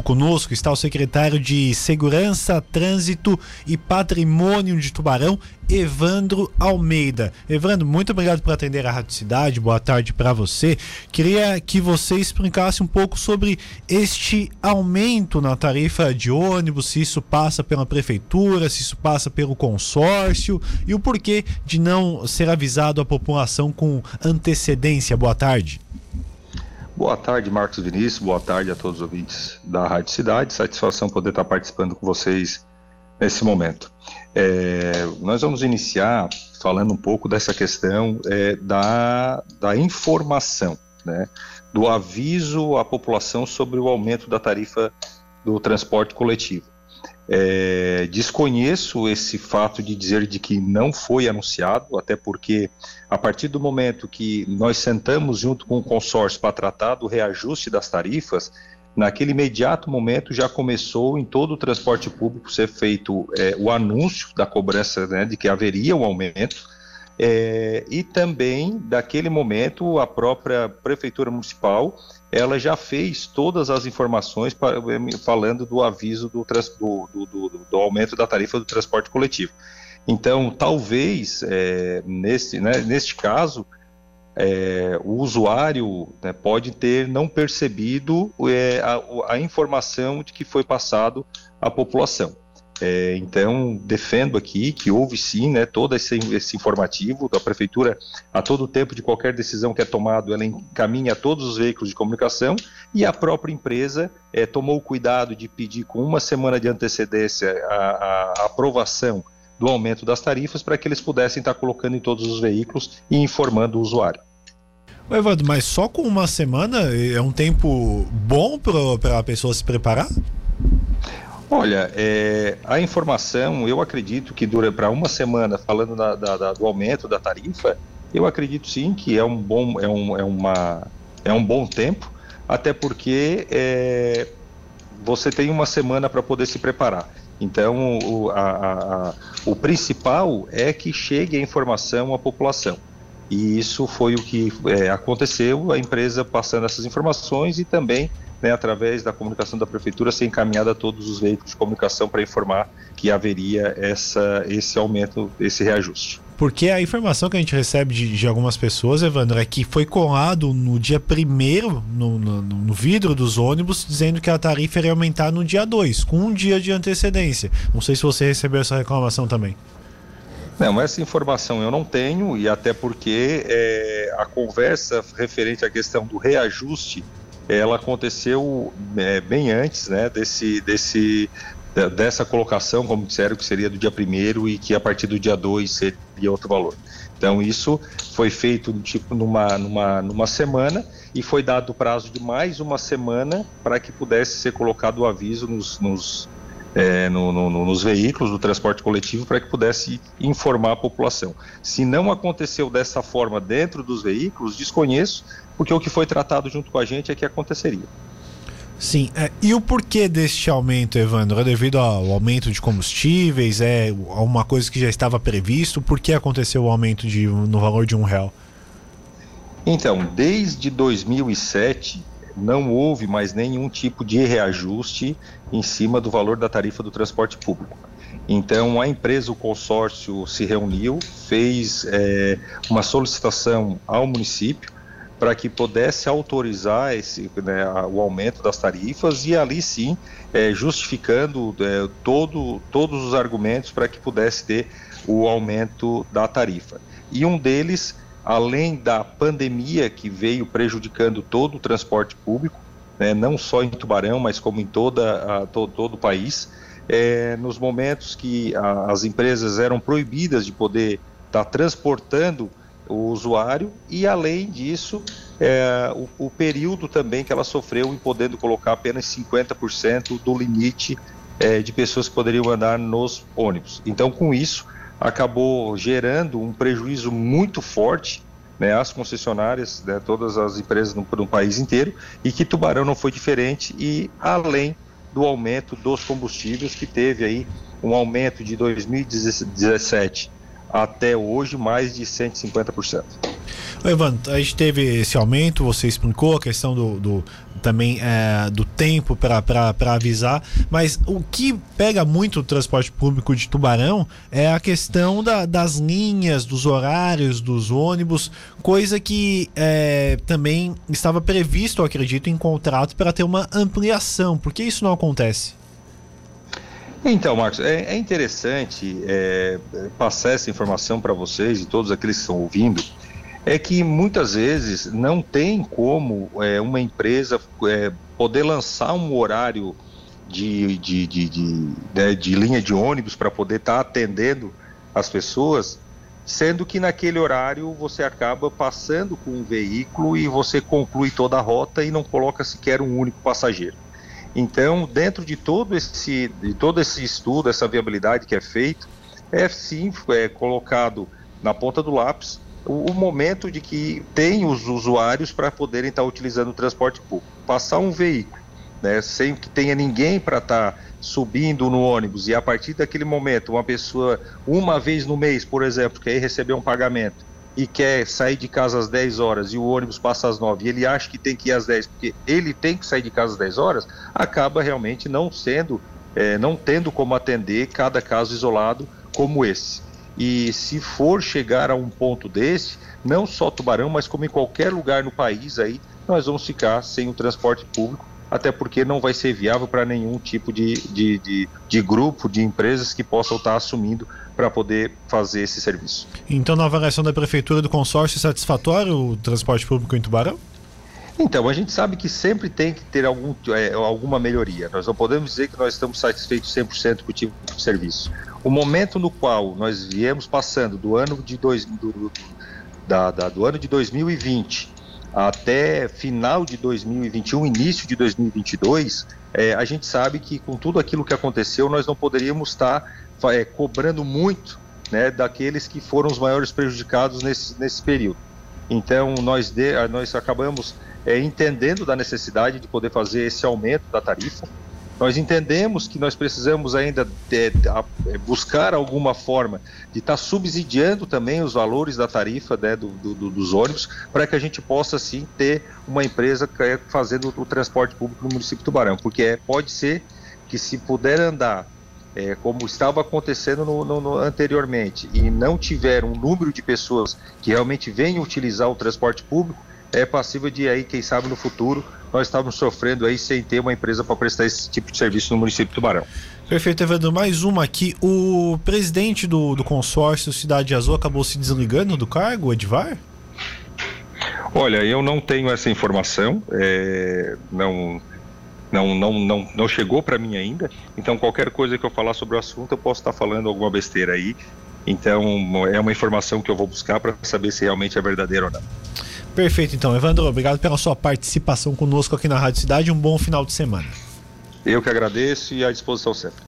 Junto conosco está o secretário de Segurança, Trânsito e Patrimônio de Tubarão, Evandro Almeida. Evandro, muito obrigado por atender a Rádio Cidade. Boa tarde para você. Queria que você explicasse um pouco sobre este aumento na tarifa de ônibus, se isso passa pela prefeitura, se isso passa pelo consórcio e o porquê de não ser avisado a população com antecedência. Boa tarde. Boa tarde, Marcos Vinícius. Boa tarde a todos os ouvintes da Rádio Cidade. Satisfação poder estar participando com vocês nesse momento. É, nós vamos iniciar falando um pouco dessa questão é, da, da informação, né, do aviso à população sobre o aumento da tarifa do transporte coletivo. É, desconheço esse fato de dizer de que não foi anunciado, até porque a partir do momento que nós sentamos junto com o consórcio para tratar do reajuste das tarifas, naquele imediato momento já começou em todo o transporte público ser feito é, o anúncio da cobrança né, de que haveria um aumento. É, e também, daquele momento, a própria Prefeitura Municipal ela já fez todas as informações falando do aviso do, do, do, do aumento da tarifa do transporte coletivo. Então, talvez, é, nesse, né, neste caso, é, o usuário né, pode ter não percebido é, a, a, informação de que foi passado à população. É, então, defendo aqui que houve sim né, todo esse, esse, informativo da Prefeitura, a todo tempo de qualquer decisão que é tomada, ela encaminha a todos os veículos de comunicação e a própria empresa é, tomou o cuidado de pedir com uma semana de antecedência a, a, aprovação do aumento das tarifas para que eles pudessem estar colocando em todos os veículos e informando o usuário. Evandro, mas só com uma semana é um tempo bom para a pessoa se preparar? Olha, é, a informação, eu acredito que dura para uma semana, falando da, da, do aumento da tarifa, eu acredito sim que é um bom, é um, é uma, é um bom tempo, até porque é, você tem uma semana para poder se preparar. Então, o, a, a, o principal é que chegue a informação à população. E isso foi o que é, aconteceu, a empresa passando essas informações e também né, através da comunicação da prefeitura, ser encaminhada a todos os veículos de comunicação para informar que haveria essa, esse aumento, esse reajuste. Porque a informação que a gente recebe de, de algumas pessoas, Evandro, é que foi colado no dia primeiro no, no, no, vidro dos ônibus, dizendo que a tarifa iria aumentar no dia 2, com um dia de antecedência. Não sei se você recebeu essa reclamação também. Não, essa informação eu não tenho, e até porque é, a conversa referente à questão do reajuste ela aconteceu é, bem antes né, desse, desse, dessa colocação, como disseram, que seria do dia 1 e que a partir do dia 2 seria outro valor. Então isso foi feito tipo numa, numa, numa semana e foi dado o prazo de mais uma semana para que pudesse ser colocado o aviso nos, nos, é, no, no, nos veículos do transporte coletivo para que pudesse informar a população. Se não aconteceu dessa forma dentro dos veículos, desconheço, porque o que foi tratado junto com a gente é que aconteceria. Sim, é, e o porquê deste aumento, Evandro? É devido ao aumento de combustíveis? É uma coisa que já estava previsto? Por que aconteceu o aumento de, no valor de um real? Então, desde 2007 não houve mais nenhum tipo de reajuste em cima do valor da tarifa do transporte público. Então, a empresa, o consórcio, se reuniu, fez é, uma solicitação ao município para que pudesse autorizar esse, né, o aumento das tarifas e ali sim é, justificando é, todo, todos os argumentos para que pudesse ter o aumento da tarifa. E um deles, além da pandemia que veio prejudicando todo o transporte público, né, não só em Tubarão, mas como em toda a, to, todo o país, é, nos momentos que a, as empresas eram proibidas de poder estar tá transportando o usuário e, além disso, é, o, o, período também que ela sofreu em podendo colocar apenas 50% do limite é, de pessoas que poderiam andar nos ônibus. Então, com isso, acabou gerando um prejuízo muito forte né, às concessionárias, né, todas as empresas no, no país inteiro, e que Tubarão não foi diferente, e além do aumento dos combustíveis, que teve aí um aumento de 2017 até hoje mais de 150%. Evandro, a gente teve esse aumento, você explicou a questão do, do também é, do tempo para avisar, mas o que pega muito o transporte público de Tubarão é a questão da, das linhas, dos horários dos ônibus, coisa que é, também estava previsto, acredito, em contrato para ter uma ampliação. Por que isso não acontece? Então, Marcos, é, é interessante é, passar essa informação para vocês e todos aqueles que estão ouvindo. É que muitas vezes não tem como é, uma empresa é, poder lançar um horário de, de, de, de, né, de linha de ônibus para poder estar tá atendendo as pessoas, sendo que naquele horário você acaba passando com um veículo e você conclui toda a rota e não coloca sequer um único passageiro. Então, dentro de todo esse, de todo esse estudo, essa viabilidade que é feito, é sim é colocado na ponta do lápis o, o momento de que tem os usuários para poderem estar tá utilizando o transporte público. Passar um veículo, né, sem que tenha ninguém para estar tá subindo no ônibus e a partir daquele momento uma pessoa uma vez no mês, por exemplo, quer receber um pagamento e quer sair de casa às 10 horas e o ônibus passa às 9 e ele acha que tem que ir às 10 porque ele tem que sair de casa às 10 horas, acaba realmente não sendo, é, não tendo como atender cada caso isolado como esse. E se for chegar a um ponto desse, não só Tubarão, mas como em qualquer lugar no país aí, nós vamos ficar sem o transporte público, até porque não vai ser viável para nenhum tipo de, de, de, de, grupo, de empresas que possam estar assumindo para poder fazer esse serviço. Então, na avaliação da Prefeitura do consórcio, é satisfatório o transporte público em Tubarão? Então, a gente sabe que sempre tem que ter algum, é, alguma melhoria. Nós não podemos dizer que nós estamos satisfeitos 100% com o tipo de serviço. O momento no qual nós viemos passando do ano de, dois, do, da, da, do ano de 2020 até final de 2021, início de 2022, é, a gente sabe que com tudo aquilo que aconteceu, nós não poderíamos estar é, cobrando muito né, daqueles que foram os maiores prejudicados nesse, nesse período. Então, nós, de, nós acabamos é, entendendo da necessidade de poder fazer esse aumento da tarifa. Nós entendemos que nós precisamos ainda de, de, é, buscar alguma forma de estar tá subsidiando também os valores da tarifa né, do, do, dos ônibus, para que a gente possa, sim, ter uma empresa é, fazendo o transporte público no município de Tubarão, porque é, pode ser que se puder andar é, como estava acontecendo no, no, no, anteriormente, e não tiver um número de pessoas que realmente venham utilizar o transporte público, é passível de aí, quem sabe no futuro, nós estávamos sofrendo aí sem ter uma empresa para prestar esse tipo de serviço no município de Tubarão. Perfeito, Evandro. Mais uma aqui. O presidente do, do consórcio Cidade Azul acabou se desligando do cargo, Edvar? Olha, eu não tenho essa informação, é, não, não, não, não, não chegou para mim ainda. Então, qualquer coisa que eu falar sobre o assunto, eu posso estar falando alguma besteira aí. Então, é uma informação que eu vou buscar para saber se realmente é verdadeiro ou não. Perfeito, então. Evandro, obrigado pela sua participação conosco aqui na Rádio Cidade. Um bom final de semana. Eu que agradeço e à disposição sempre.